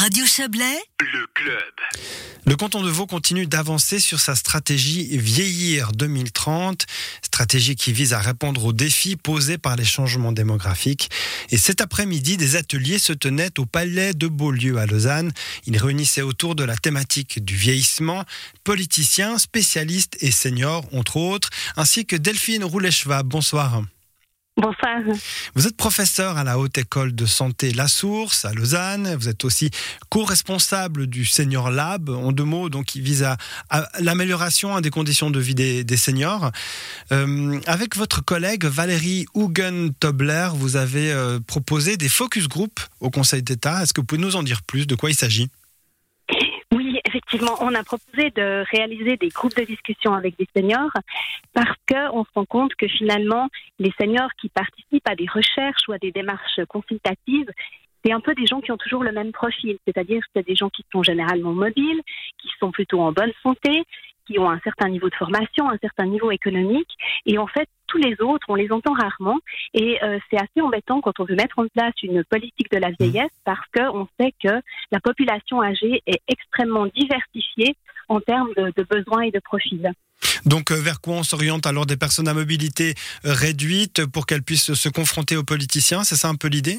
Radio Chablais, le club. Le canton de Vaud continue d'avancer sur sa stratégie Vieillir 2030, stratégie qui vise à répondre aux défis posés par les changements démographiques. Et cet après-midi, des ateliers se tenaient au Palais de Beaulieu à Lausanne. Ils réunissaient autour de la thématique du vieillissement, politiciens, spécialistes et seniors, entre autres, ainsi que Delphine Roulet-Schwab. Bonsoir. Vous êtes professeur à la Haute École de Santé La Source à Lausanne. Vous êtes aussi co-responsable du Senior Lab, en deux mots, donc qui vise à, l'amélioration des conditions de vie des, seniors. Euh, avec votre collègue Valérie Hugen-Tobler, vous avez euh, proposé des focus group au Conseil d'État. Est-ce que vous pouvez nous en dire plus? De quoi il s'agit? Effectivement, on a proposé de réaliser des groupes de discussion avec des seniors parce qu'on se rend compte que finalement, les seniors qui participent à des recherches ou à des démarches consultatives, c'est un peu des gens qui ont toujours le même profil, c'est-à-dire que c'est des gens qui sont généralement mobiles, qui sont plutôt en bonne santé, qui ont un certain niveau de formation, un certain niveau économique. Et en fait, tous les autres, on les entend rarement. Et euh, c'est assez embêtant quand on veut mettre en place une politique de la vieillesse parce qu'on sait que la population âgée est extrêmement diversifiée en termes de, besoins et de profils. Donc, euh, vers quoi on s'oriente alors des personnes à mobilité euh, réduite pour qu'elles puissent se confronter aux politiciens? C'est ça un peu l'idée?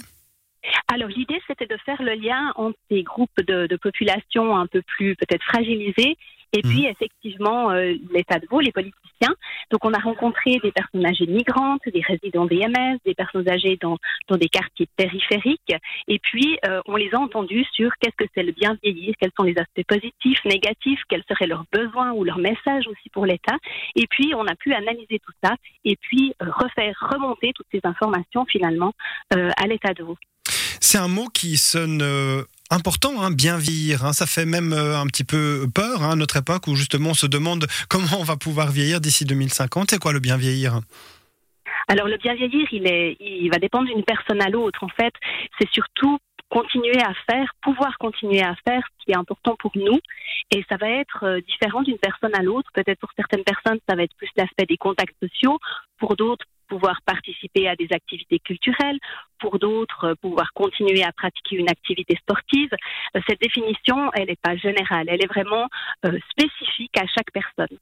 Alors l'idée, c'était de faire le lien entre ces groupes de, de population un peu plus peut-être fragilisés et puis, mhm. effectivement, euh, l'État de Vaud, les politiciens. Donc, on a rencontré des personnes âgées migrantes, des résidents DMS, des personnes âgées dans, dans des quartiers périphériques. Et puis, euh, on les a entendus sur qu'est-ce que c'est le bien vieillir, quels sont les aspects positifs, négatifs, quels seraient leurs besoins ou leurs messages aussi pour l'État. Et puis, on a pu analyser tout ça et puis euh, refaire remonter toutes ces informations finalement à l'État de Vaud. C'est un mot qui sonne important, hein, bien vieillir. Hein. Ça fait même euh, un petit peu peur hein, à notre époque où justement on se demande comment on va pouvoir vieillir d'ici 2050. C'est quoi le bien vieillir? Alors le bien vieillir, il, est, il va dépendre d'une personne à l'autre. En fait, c'est surtout continuer à faire, pouvoir continuer à faire ce qui est important pour nous. Et ça va être euh, différent d'une personne à l'autre. Peut-être pour certaines personnes, ça va être plus l'aspect des contacts sociaux. Pour d'autres, pouvoir participer à des activités culturelles, pour d'autres, euh, pouvoir continuer à pratiquer une activité sportive. Euh, cette définition, elle n'est pas générale, elle est vraiment euh, spécifique à chaque personne.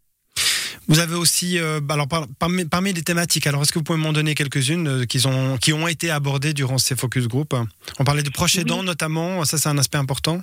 Vous avez aussi, alors parmi, parmi, les thématiques, alors est-ce que vous pouvez m'en donner quelques-unes qui, ont, qui ont été abordées durant ces focus group? On parlait de proches aidants notamment, ça c'est un aspect important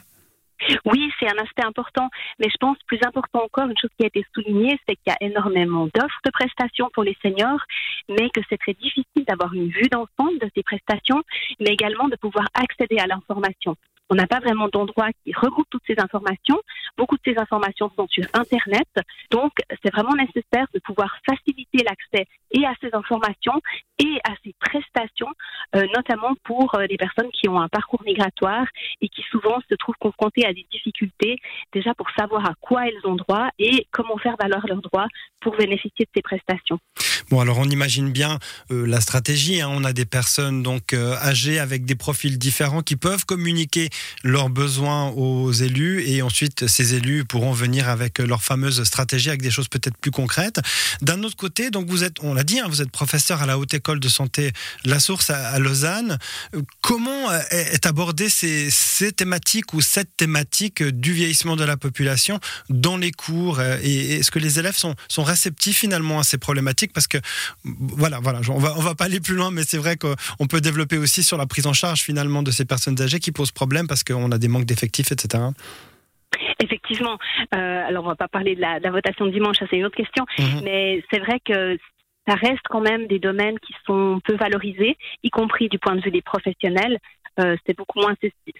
oui, c'est un aspect important, mais je pense plus important encore, une chose qui a été soulignée, c'est qu'il y a énormément d'offres de prestations pour les seniors, mais que c'est très difficile d'avoir une vue d'ensemble de ces prestations, mais également de pouvoir accéder à l'information. On n'a pas vraiment d'endroit qui regroupe toutes ces informations. Beaucoup de ces informations sont sur Internet. Donc, c'est vraiment nécessaire de pouvoir faciliter l'accès et à ces informations et à ces prestations, euh, notamment pour euh, les personnes qui ont un parcours migratoire et qui souvent se trouvent confrontées à des difficultés déjà pour savoir à quoi elles ont droit et comment faire valoir leurs droits pour bénéficier de ces prestations. Bon, alors on imagine bien euh, la stratégie. Hein. On a des personnes donc âgées avec des profils différents qui peuvent communiquer leurs besoins aux élus et ensuite ces élus pourront venir avec leur fameuse stratégie avec des choses peut-être plus concrètes. D'un autre côté, donc vous êtes, on l'a dit, hein, vous êtes professeur à la Haute École de Santé La Source à, Lausanne. Comment est abordée ces, ces thématiques ou cette thématique du vieillissement de la population dans les cours et est-ce que les élèves sont, sont réceptifs finalement à ces problématiques? Parce que voilà voilà on va on va pas aller plus loin mais c'est vrai qu'on peut développer aussi sur la prise en charge finalement de ces personnes âgées qui posent problème parce qu'on a des manques d'effectifs, etc. Effectivement. Euh, alors, on va pas parler de la, votation de dimanche, ça c'est une autre question. Mhm. Mais c'est vrai que ça reste quand même des domaines qui sont peu valorisés, y compris du point de vue des professionnels. Euh, c'est beaucoup moins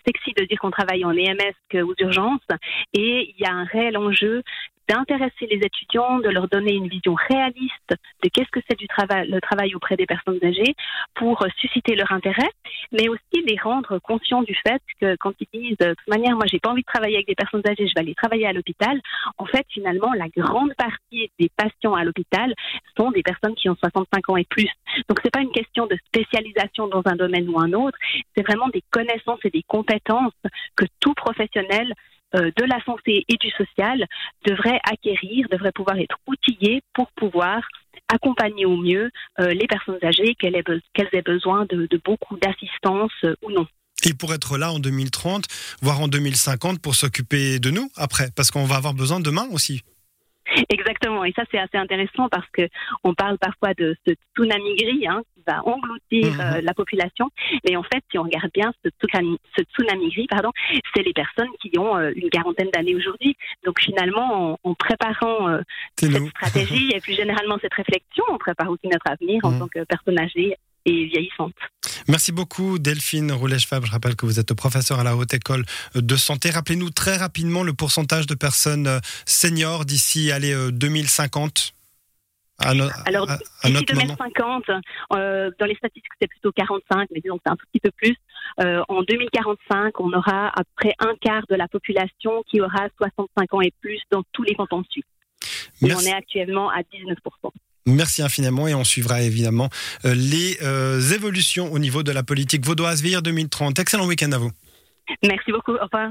sexy de dire qu'on travaille en EMS qu'aux urgences. Et il y a un réel enjeu d'intéresser les étudiants, de leur donner une vision réaliste de qu'est-ce que c'est du travail, le travail auprès des personnes âgées pour susciter leur intérêt, mais aussi les rendre conscients du fait que quand ils disent de toute manière, moi j'ai pas envie de travailler avec des personnes âgées, je vais aller travailler à l'hôpital, en fait finalement la grande partie des patients à l'hôpital sont des personnes qui ont 65 ans et plus. Donc c'est pas une question de spécialisation dans un domaine ou un autre, c'est vraiment des connaissances et des compétences que tout professionnel euh, de la santé et du social devrait acquérir, devrait pouvoir être outillé pour pouvoir accompagner au mieux euh, les personnes âgées, qu'elles aient, besoin de, beaucoup d'assistance euh, ou non. Et pour être là en 2030, voire en 2050, pour s'occuper de nous après, parce qu'on va avoir besoin demain aussi. Exactement, et ça c'est assez intéressant parce que on parle parfois de ce tsunami gris hein, qui va engloutir mhm. euh, la population, mais en fait, si on regarde bien ce tsunami, ce tsunami gris, pardon, c'est les personnes qui ont euh, une quarantaine d'années aujourd'hui. Donc finalement, en, préparant euh, cette stratégie et plus généralement cette réflexion, on prépare aussi notre avenir en mhm. tant que personne âgée et vieillissante. Merci beaucoup Delphine Roulèche-Fabre. Je rappelle que vous êtes professeur à la Haute École de Santé. Rappelez-nous très rapidement le pourcentage de personnes euh, seniors d'ici 2050. À Alors, d'ici 2050, euh, dans les statistiques, c'est plutôt 45, mais disons que c'est un tout petit peu plus. Euh, en 2045, on aura à peu près un quart de la population qui aura 65 ans et plus dans tous les cantons de Suisse. Et on est actuellement à 19%. Merci infiniment et on suivra évidemment euh, les euh, évolutions au niveau de la politique vaudoise VIR 2030. Excellent week-end à vous. Merci beaucoup. Au revoir.